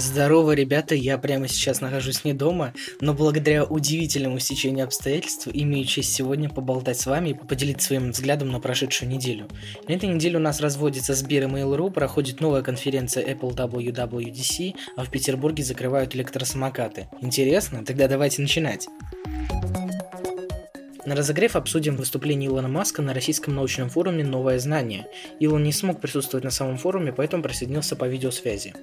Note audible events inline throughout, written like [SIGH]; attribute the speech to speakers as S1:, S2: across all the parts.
S1: Здорово, ребята, я прямо сейчас нахожусь не дома, но благодаря удивительному стечению обстоятельств имею честь сегодня поболтать с вами и поделиться своим взглядом на прошедшую неделю. На этой неделе у нас разводится Сбер и Mail.ru, проходит новая конференция Apple WWDC, а в Петербурге закрывают электросамокаты. Интересно? Тогда давайте начинать. На разогрев обсудим выступление Илона Маска на российском научном форуме «Новое знание». Илон не смог присутствовать на самом форуме, поэтому присоединился по видеосвязи.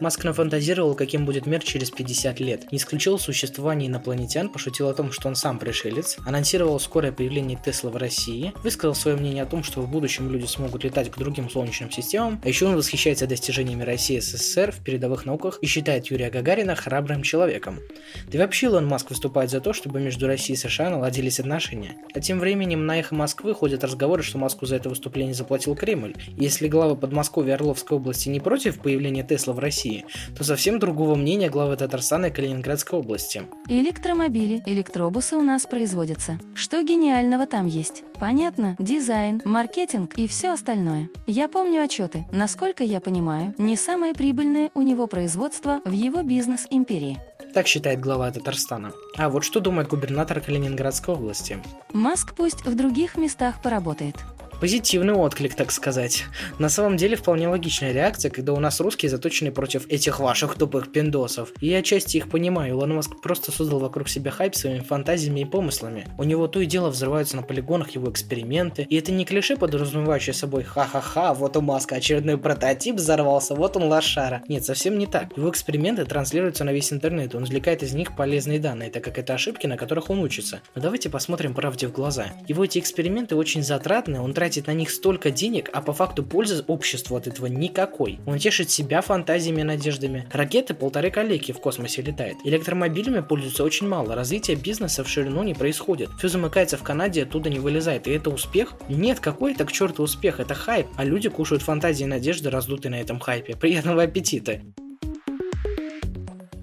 S1: Маск нафантазировал, каким будет мир через 50 лет. Не исключил существование инопланетян, пошутил о том, что он сам пришелец, анонсировал скорое появление Тесла в России, высказал свое мнение о том, что в будущем люди смогут летать к другим солнечным системам, а еще он восхищается достижениями России и СССР в передовых науках и считает Юрия Гагарина храбрым человеком. Да и вообще Илон Маск выступает за то, чтобы между Россией и США наладились отношения отношения. А тем временем на эхо Москвы ходят разговоры, что Москву за это выступление заплатил Кремль. Если главы Подмосковья и Орловской области не против появления Тесла в России, то совсем другого мнения главы Татарстана и Калининградской области.
S2: Электромобили, электробусы у нас производятся. Что гениального там есть? Понятно, дизайн, маркетинг и все остальное. Я помню отчеты. Насколько я понимаю, не самое прибыльное у него производство в его бизнес-империи.
S1: Так считает глава Татарстана. А вот что думает губернатор Калининградской области.
S2: Маск пусть в других местах поработает.
S1: Позитивный отклик, так сказать. На самом деле вполне логичная реакция, когда у нас русские заточены против этих ваших тупых пиндосов. И я отчасти их понимаю, Илон Маск просто создал вокруг себя хайп своими фантазиями и помыслами. У него то и дело взрываются на полигонах его эксперименты, и это не клише, подразумевающее собой «ха-ха-ха, вот у Маска очередной прототип взорвался, вот он лошара». Нет, совсем не так. Его эксперименты транслируются на весь интернет, он извлекает из них полезные данные, так как это ошибки, на которых он учится. Но давайте посмотрим правде в глаза. Его эти эксперименты очень затратны, он тратит тратит на них столько денег, а по факту пользы обществу от этого никакой. Он тешит себя фантазиями и надеждами. Ракеты полторы коллеги в космосе летает. Электромобилями пользуются очень мало. Развитие бизнеса в ширину не происходит. Все замыкается в Канаде, оттуда не вылезает. И это успех? Нет, какой это к черту успех? Это хайп. А люди кушают фантазии и надежды, раздутые на этом хайпе. Приятного аппетита!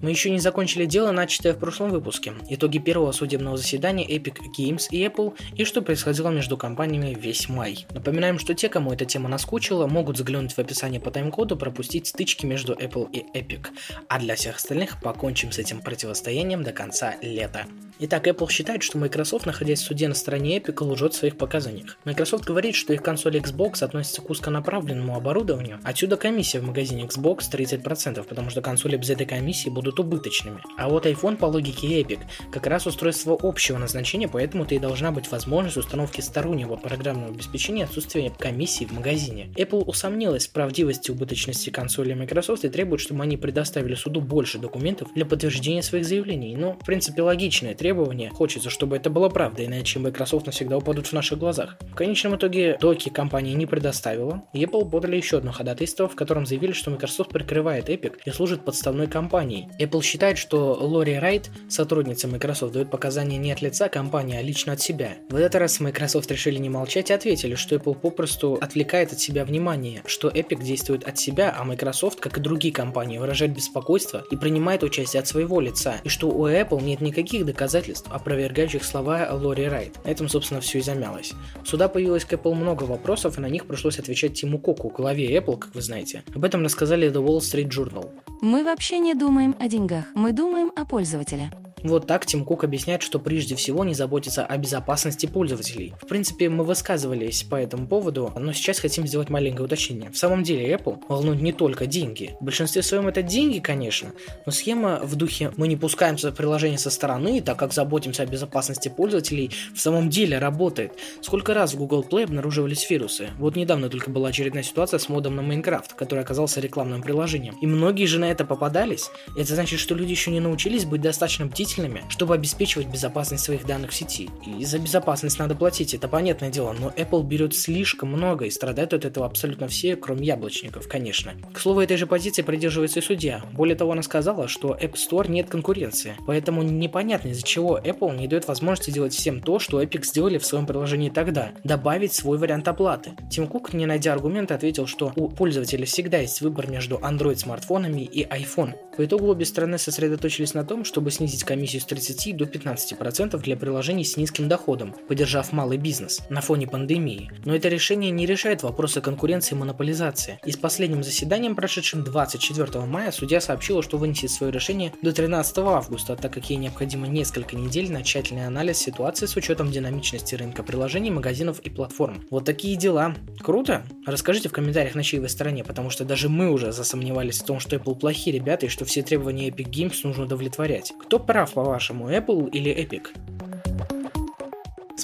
S1: Мы еще не закончили дело, начатое в прошлом выпуске. Итоги первого судебного заседания Epic Games и Apple и что происходило между компаниями весь май. Напоминаем, что те, кому эта тема наскучила, могут заглянуть в описание по тайм-коду, пропустить стычки между Apple и Epic. А для всех остальных покончим с этим противостоянием до конца лета. Итак, Apple считает, что Microsoft, находясь в суде на стороне Epic, лжет в своих показаниях. Microsoft говорит, что их консоль Xbox относится к узконаправленному оборудованию. Отсюда комиссия в магазине Xbox 30%, потому что консоли без этой комиссии будут убыточными. А вот iPhone по логике Epic как раз устройство общего назначения, поэтому-то и должна быть возможность установки стороннего программного обеспечения отсутствия комиссии в магазине. Apple усомнилась в правдивости убыточности консоли Microsoft и требует, чтобы они предоставили суду больше документов для подтверждения своих заявлений. Ну, в принципе, логичное требования. Хочется, чтобы это было правдой, иначе Microsoft навсегда упадут в наших глазах. В конечном итоге доки компания не предоставила, Apple подали еще одно ходатайство, в котором заявили, что Microsoft прикрывает Epic и служит подставной компанией. Apple считает, что Лори Райт, сотрудница Microsoft, дает показания не от лица компании, а лично от себя. В этот раз Microsoft решили не молчать и ответили, что Apple попросту отвлекает от себя внимание, что Epic действует от себя, а Microsoft, как и другие компании, выражает беспокойство и принимает участие от своего лица, и что у Apple нет никаких доказательств доказательств, опровергающих слова Лори Райт. На этом, собственно, все и замялось. В суда появилось к Apple много вопросов, и на них пришлось отвечать Тиму Коку, главе Apple, как вы знаете. Об этом рассказали The Wall Street Journal.
S2: Мы вообще не думаем о деньгах, мы думаем о пользователе.
S1: Вот так Тим Кук объясняет, что прежде всего не заботится о безопасности пользователей. В принципе, мы высказывались по этому поводу, но сейчас хотим сделать маленькое уточнение. В самом деле, Apple волнует не только деньги. В большинстве своем это деньги, конечно, но схема в духе «мы не пускаем приложение со стороны, так как заботимся о безопасности пользователей» в самом деле работает. Сколько раз в Google Play обнаруживались вирусы? Вот недавно только была очередная ситуация с модом на Minecraft, который оказался рекламным приложением. И многие же на это попадались. Это значит, что люди еще не научились быть достаточно бдительными бдительными, чтобы обеспечивать безопасность своих данных в сети. И за безопасность надо платить, это понятное дело, но Apple берет слишком много и страдают от этого абсолютно все, кроме яблочников, конечно. К слову, этой же позиции придерживается и судья. Более того, она сказала, что App Store нет конкуренции, поэтому непонятно из-за чего Apple не дает возможности делать всем то, что Epic сделали в своем приложении тогда, добавить свой вариант оплаты. Тим Кук, не найдя аргумента, ответил, что у пользователя всегда есть выбор между Android смартфонами и iPhone. По итогу обе стороны сосредоточились на том, чтобы снизить комиссию комиссию с 30 до 15% для приложений с низким доходом, поддержав малый бизнес на фоне пандемии. Но это решение не решает вопросы конкуренции и монополизации. И с последним заседанием, прошедшим 24 мая, судья сообщила, что вынесет свое решение до 13 августа, так как ей необходимо несколько недель на тщательный анализ ситуации с учетом динамичности рынка приложений, магазинов и платформ. Вот такие дела. Круто? Расскажите в комментариях, на чьей вы стороне, потому что даже мы уже засомневались в том, что Apple плохие ребята и что все требования Epic Games нужно удовлетворять. Кто прав, по-вашему, Apple или Epic?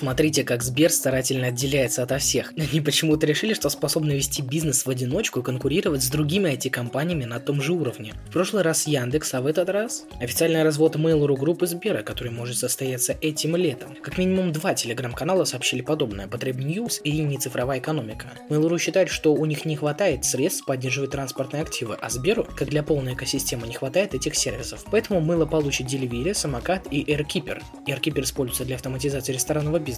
S1: Смотрите, как Сбер старательно отделяется ото всех. [LAUGHS] Они почему-то решили, что способны вести бизнес в одиночку и конкурировать с другими IT-компаниями на том же уровне. В прошлый раз Яндекс, а в этот раз официальный развод Mail.ru группы Сбера, который может состояться этим летом. Как минимум два телеграм-канала сообщили подобное, Потреб News и не цифровая экономика. Mail.ru считает, что у них не хватает средств поддерживать транспортные активы, а Сберу, как для полной экосистемы, не хватает этих сервисов. Поэтому Mail получит Delivery, Самокат и AirKeeper. AirKeeper используется для автоматизации ресторанного бизнеса,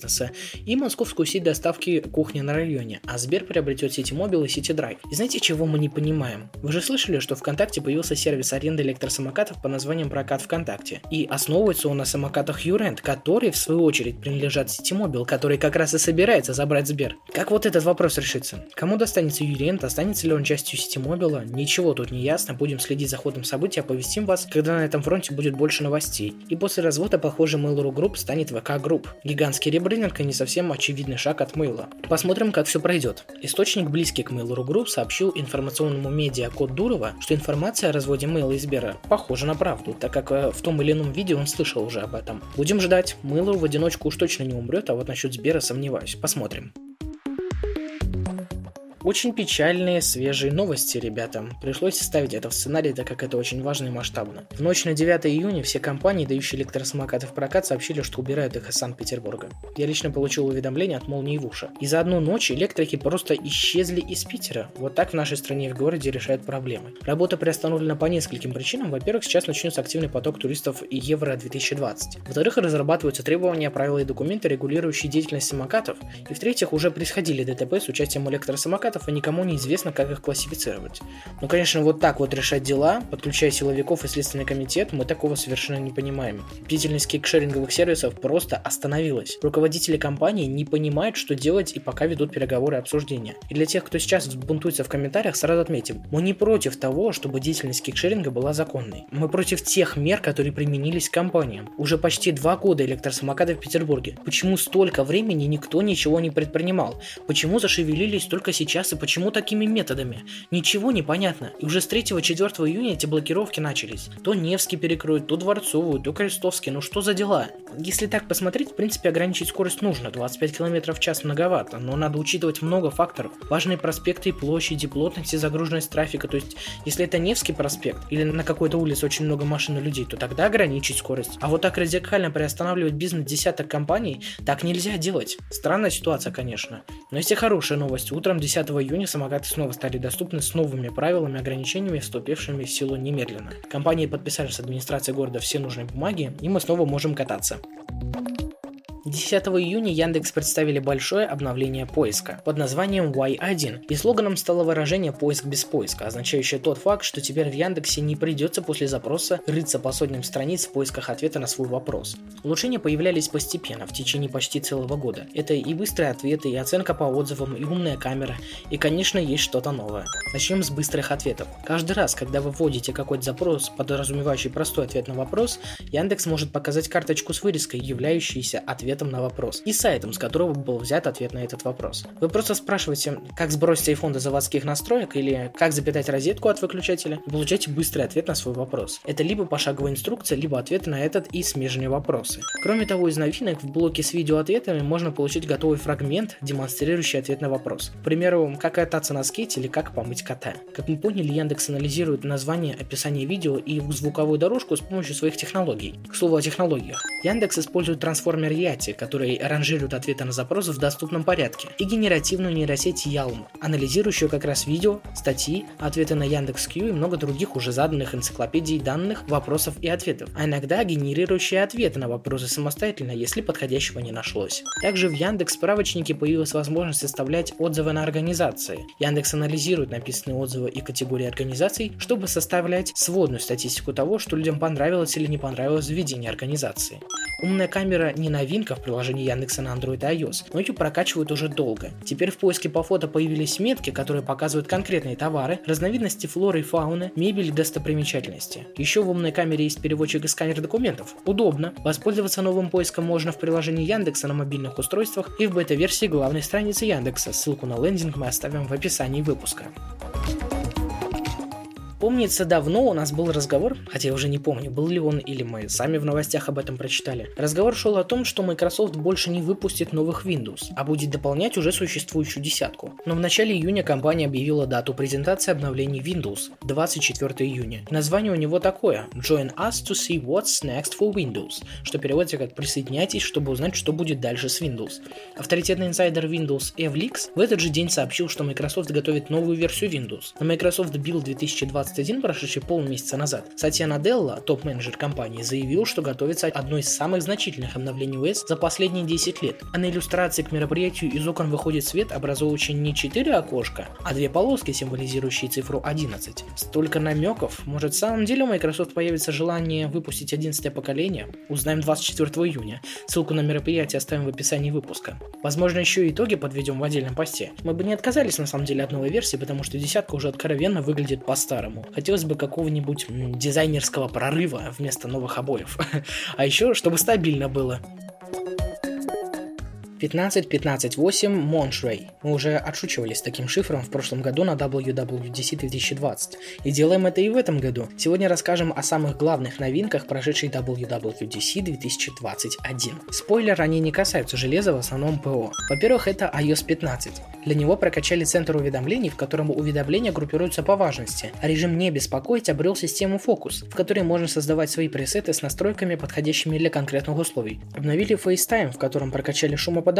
S1: и московскую сеть доставки кухни на районе, а Сбер приобретет Ситимобил и Ситидрайв. И знаете, чего мы не понимаем? Вы же слышали, что ВКонтакте появился сервис аренды электросамокатов по названием Прокат ВКонтакте. И основывается он на самокатах Urent, которые, в свою очередь, принадлежат Ситимобил, который как раз и собирается забрать Сбер. Как вот этот вопрос решится? Кому достанется Urent, останется ли он частью Ситимобила? Ничего тут не ясно, будем следить за ходом событий, оповестим вас, когда на этом фронте будет больше новостей. И после развода, похоже, Mail.ru Group станет VK Group. Гигантский ребрендинг и не совсем очевидный шаг от Мейла. Посмотрим, как все пройдет. Источник, близкий к Mail.ru Group, сообщил информационному медиа Код Дурова, что информация о разводе Мейла и Сбера похожа на правду, так как э, в том или ином видео он слышал уже об этом. Будем ждать. Mail.ru в одиночку уж точно не умрет, а вот насчет Сбера сомневаюсь. Посмотрим. Очень печальные, свежие новости, ребята. Пришлось ставить это в сценарий, так как это очень важно и масштабно. В ночь на 9 июня все компании, дающие электросамокаты в прокат, сообщили, что убирают их из Санкт-Петербурга. Я лично получил уведомление от молнии в уши. И за одну ночь электрики просто исчезли из Питера. Вот так в нашей стране и в городе решают проблемы. Работа приостановлена по нескольким причинам. Во-первых, сейчас начнется активный поток туристов Евро-2020. Во-вторых, разрабатываются требования, правила и документы, регулирующие деятельность самокатов. И в-третьих, уже происходили ДТП с участием электросамокатов самокатов, и никому не известно, как их классифицировать. Ну, конечно, вот так вот решать дела, подключая силовиков и Следственный комитет, мы такого совершенно не понимаем. Деятельность кикшеринговых сервисов просто остановилась. Руководители компании не понимают, что делать и пока ведут переговоры и обсуждения. И для тех, кто сейчас бунтуется в комментариях, сразу отметим, мы не против того, чтобы деятельность кикшеринга была законной. Мы против тех мер, которые применились к компаниям. Уже почти два года электросамокаты в Петербурге. Почему столько времени никто ничего не предпринимал? Почему зашевелились только сейчас сейчас и почему такими методами? Ничего не понятно. И уже с 3-4 июня эти блокировки начались. То Невский перекроют, то Дворцовую, то Крестовский. Ну что за дела? Если так посмотреть, в принципе, ограничить скорость нужно. 25 км в час многовато, но надо учитывать много факторов. Важные проспекты и площади, плотность и загруженность трафика. То есть, если это Невский проспект или на какой-то улице очень много машин и людей, то тогда ограничить скорость. А вот так радикально приостанавливать бизнес десяток компаний, так нельзя делать. Странная ситуация, конечно. Но есть и хорошая новость. Утром 10 июня самокаты снова стали доступны с новыми правилами и ограничениями, вступившими в силу немедленно. Компании подписали с администрацией города все нужные бумаги, и мы снова можем кататься. 10 июня Яндекс представили большое обновление поиска под названием Y1, и слоганом стало выражение «поиск без поиска», означающее тот факт, что теперь в Яндексе не придется после запроса рыться по сотням страниц в поисках ответа на свой вопрос. Улучшения появлялись постепенно, в течение почти целого года. Это и быстрые ответы, и оценка по отзывам, и умная камера, и, конечно, есть что-то новое. Начнем с быстрых ответов. Каждый раз, когда вы вводите какой-то запрос, подразумевающий простой ответ на вопрос, Яндекс может показать карточку с вырезкой, являющейся ответом ответом на вопрос и сайтом, с которого был взят ответ на этот вопрос. Вы просто спрашиваете, как сбросить iPhone до заводских настроек или как запитать розетку от выключателя и получаете быстрый ответ на свой вопрос. Это либо пошаговая инструкция, либо ответы на этот и смежные вопросы. Кроме того, из новинок в блоке с видеоответами можно получить готовый фрагмент, демонстрирующий ответ на вопрос. К примеру, как кататься на скейте или как помыть кота. Как мы поняли, Яндекс анализирует название, описание видео и звуковую дорожку с помощью своих технологий. К слову о технологиях. Яндекс использует трансформер Yati, нейросети, которые ранжируют ответы на запросы в доступном порядке, и генеративную нейросеть Ялм, анализирующую как раз видео, статьи, ответы на Яндекс.Кью и много других уже заданных энциклопедий данных, вопросов и ответов, а иногда генерирующие ответы на вопросы самостоятельно, если подходящего не нашлось. Также в Яндекс справочнике появилась возможность составлять отзывы на организации. Яндекс анализирует написанные отзывы и категории организаций, чтобы составлять сводную статистику того, что людям понравилось или не понравилось в ведении организации. Умная камера не новинка в приложении Яндекса на Android и iOS, но ее прокачивают уже долго. Теперь в поиске по фото появились метки, которые показывают конкретные товары, разновидности флоры и фауны, мебель и достопримечательности. Еще в умной камере есть переводчик и сканер документов. Удобно. Воспользоваться новым поиском можно в приложении Яндекса на мобильных устройствах и в бета-версии главной страницы Яндекса. Ссылку на лендинг мы оставим в описании выпуска. Помнится, давно у нас был разговор, хотя я уже не помню, был ли он или мы сами в новостях об этом прочитали. Разговор шел о том, что Microsoft больше не выпустит новых Windows, а будет дополнять уже существующую десятку. Но в начале июня компания объявила дату презентации обновлений Windows – 24 июня. Название у него такое – Join us to see what's next for Windows, что переводится как «присоединяйтесь, чтобы узнать, что будет дальше с Windows». Авторитетный инсайдер Windows Evlix в этот же день сообщил, что Microsoft готовит новую версию Windows. На Microsoft Build 2020 2021, прошедший полмесяца назад, Сатья Наделла, топ-менеджер компании, заявил, что готовится одно из самых значительных обновлений ОС за последние 10 лет. А на иллюстрации к мероприятию из окон выходит свет, образующий не 4 окошка, а две полоски, символизирующие цифру 11. Столько намеков. Может, в самом деле у Microsoft появится желание выпустить 11 поколение? Узнаем 24 июня. Ссылку на мероприятие оставим в описании выпуска. Возможно, еще и итоги подведем в отдельном посте. Мы бы не отказались на самом деле от новой версии, потому что десятка уже откровенно выглядит по-старому. Хотелось бы какого-нибудь дизайнерского прорыва вместо новых обоев. [LAUGHS] А еще, чтобы стабильно было. 15.15.8 Моншрей. Мы уже отшучивались таким шифром в прошлом году на WWDC 2020. И делаем это и в этом году. Сегодня расскажем о самых главных новинках прошедшей WWDC 2021. Спойлер, они не касаются железа, в основном ПО. Во-первых, это iOS 15. Для него прокачали центр уведомлений, в котором уведомления группируются по важности, а режим «Не беспокоить» обрел систему Focus, в которой можно создавать свои пресеты с настройками, подходящими для конкретных условий. Обновили FaceTime, в котором прокачали шумоподавление,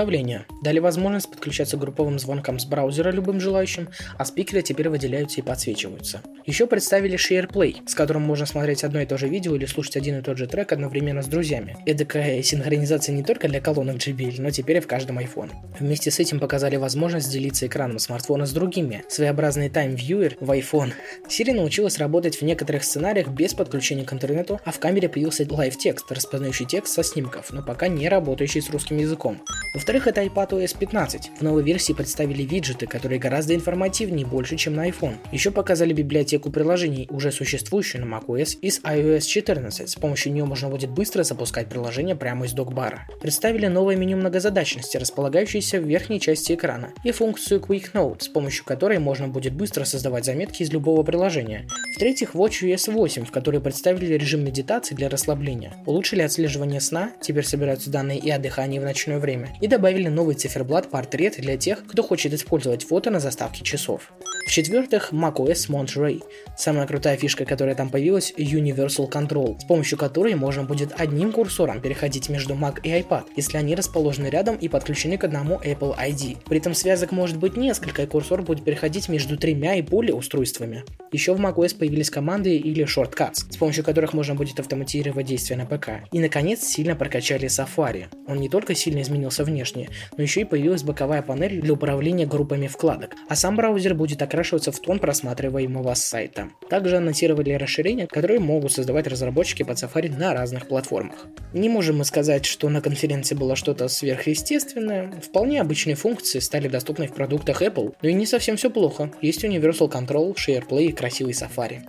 S1: дали возможность подключаться к групповым звонкам с браузера любым желающим, а спикеры теперь выделяются и подсвечиваются. Еще представили SharePlay, с которым можно смотреть одно и то же видео или слушать один и тот же трек одновременно с друзьями. Эдакая синхронизация не только для колонок JBL, но теперь и в каждом iPhone. Вместе с этим показали возможность делиться экраном смартфона с другими. Своеобразный Time Viewer в iPhone. Siri научилась работать в некоторых сценариях без подключения к интернету, а в камере появился Live текст, распознающий текст со снимков, но пока не работающий с русским языком. Во-вторых, это iPad OS 15. В новой версии представили виджеты, которые гораздо информативнее больше, чем на iPhone. Еще показали библиотеку приложений, уже существующую на macOS из iOS 14. С помощью нее можно будет быстро запускать приложение прямо из докбара. Представили новое меню многозадачности, располагающееся в верхней части экрана, и функцию Quick Note, с помощью которой можно будет быстро создавать заметки из любого приложения. В-третьих, WatchOS 8, в которой представили режим медитации для расслабления. Улучшили отслеживание сна, теперь собираются данные и о дыхании в ночное время. И добавили новый циферблат портрет для тех, кто хочет использовать фото на заставке часов. В-четвертых, macOS Monterey. Самая крутая фишка, которая там появилась, Universal Control, с помощью которой можно будет одним курсором переходить между Mac и iPad, если они расположены рядом и подключены к одному Apple ID. При этом связок может быть несколько, и курсор будет переходить между тремя и более устройствами. Еще в macOS появились команды или shortcuts, с помощью которых можно будет автоматизировать действия на ПК. И наконец сильно прокачали Safari. Он не только сильно изменился внешне, но еще и появилась боковая панель для управления группами вкладок, а сам браузер будет окрашиваться в тон просматриваемого сайта. Также анонсировали расширения, которые могут создавать разработчики под Safari на разных платформах. Не можем мы сказать, что на конференции было что-то сверхъестественное. Вполне обычные функции стали доступны в продуктах Apple, но и не совсем все плохо. Есть Universal Control, SharePlay и красивый Safari.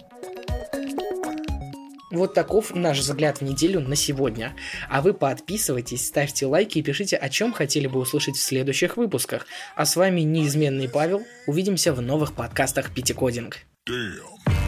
S1: Вот таков наш взгляд в неделю на сегодня. А вы подписывайтесь, ставьте лайки и пишите, о чем хотели бы услышать в следующих выпусках. А с вами неизменный Павел. Увидимся в новых подкастах Питикодинг. Damn.